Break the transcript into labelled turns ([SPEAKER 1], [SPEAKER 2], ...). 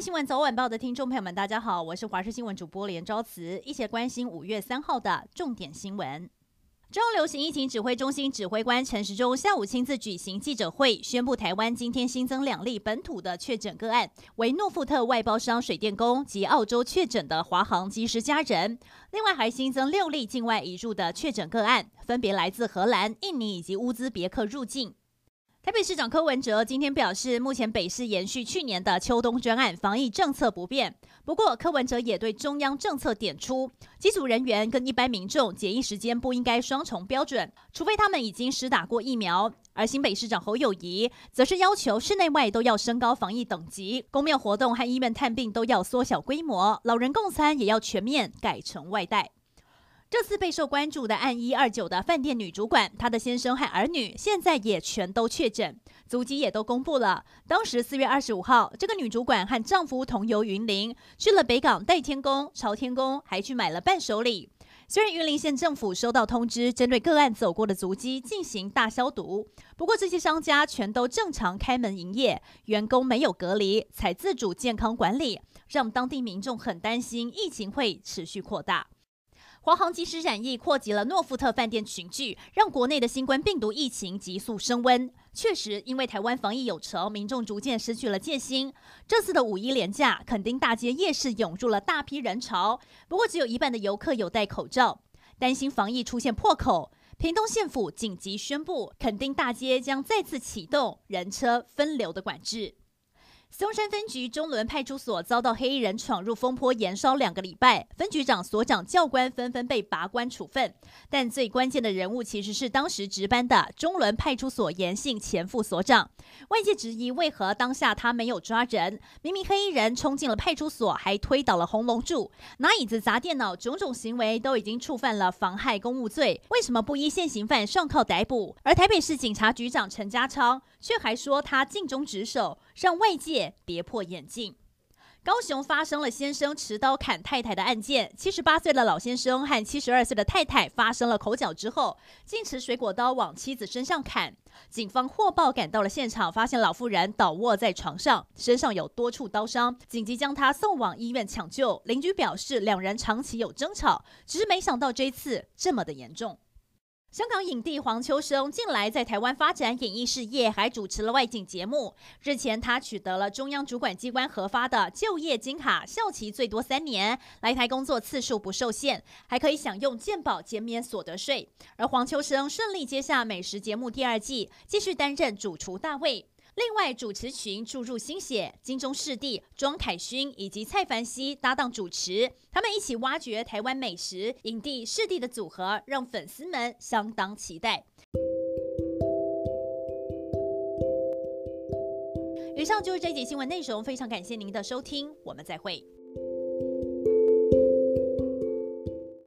[SPEAKER 1] 新闻早晚报的听众朋友们，大家好，我是华视新闻主播连昭慈，一起关心五月三号的重点新闻。中流行疫情指挥中心指挥官陈时中下午亲自举行记者会，宣布台湾今天新增两例本土的确诊个案，为诺富特外包商水电工及澳洲确诊的华航机师家人。另外还新增六例境外移入的确诊个案，分别来自荷兰、印尼以及乌兹别克入境。台北市长柯文哲今天表示，目前北市延续去年的秋冬专案防疫政策不变。不过，柯文哲也对中央政策点出，机组人员跟一般民众检疫时间不应该双重标准，除非他们已经施打过疫苗。而新北市长侯友宜则是要求室内外都要升高防疫等级，公庙活动和医院探病都要缩小规模，老人共餐也要全面改成外带。这次备受关注的案一二九的饭店女主管，她的先生和儿女现在也全都确诊，足迹也都公布了。当时四月二十五号，这个女主管和丈夫同游云林，去了北港代天宫、朝天宫，还去买了伴手礼。虽然云林县政府收到通知，针对个案走过的足迹进行大消毒，不过这些商家全都正常开门营业，员工没有隔离，采自主健康管理，让当地民众很担心疫情会持续扩大。华航及时染疫，扩及了诺富特饭店群聚，让国内的新冠病毒疫情急速升温。确实，因为台湾防疫有成，民众逐渐失去了戒心。这次的五一连假，垦丁大街夜市涌入了大批人潮，不过只有一半的游客有戴口罩。担心防疫出现破口，屏东县府紧急宣布，垦丁大街将再次启动人车分流的管制。松山分局中仑派出所遭到黑衣人闯入风波延烧两个礼拜，分局长、所长、教官纷纷被拔官处分。但最关键的人物其实是当时值班的中仑派出所严姓前副所长。外界质疑为何当下他没有抓人？明明黑衣人冲进了派出所，还推倒了红龙柱，拿椅子砸电脑，种种行为都已经触犯了妨害公务罪，为什么不依现行犯上铐逮捕？而台北市警察局长陈家昌却还说他尽忠职守，让外界。跌破眼镜，高雄发生了先生持刀砍太太的案件。七十八岁的老先生和七十二岁的太太发生了口角之后，竟持水果刀往妻子身上砍。警方获报赶到了现场，发现老妇人倒卧在床上，身上有多处刀伤，紧急将她送往医院抢救。邻居表示，两人长期有争吵，只是没想到这次这么的严重。香港影帝黄秋生近来在台湾发展演艺事业，还主持了外景节目。日前，他取得了中央主管机关核发的就业金卡，效期最多三年，来台工作次数不受限，还可以享用健保减免所得税。而黄秋生顺利接下美食节目第二季，继续担任主厨大卫。另外，主持群注入心血，金钟视帝庄凯勋以及蔡凡熙搭档主持，他们一起挖掘台湾美食，影帝视帝的组合让粉丝们相当期待。以上就是这一节新闻内容，非常感谢您的收听，我们再会。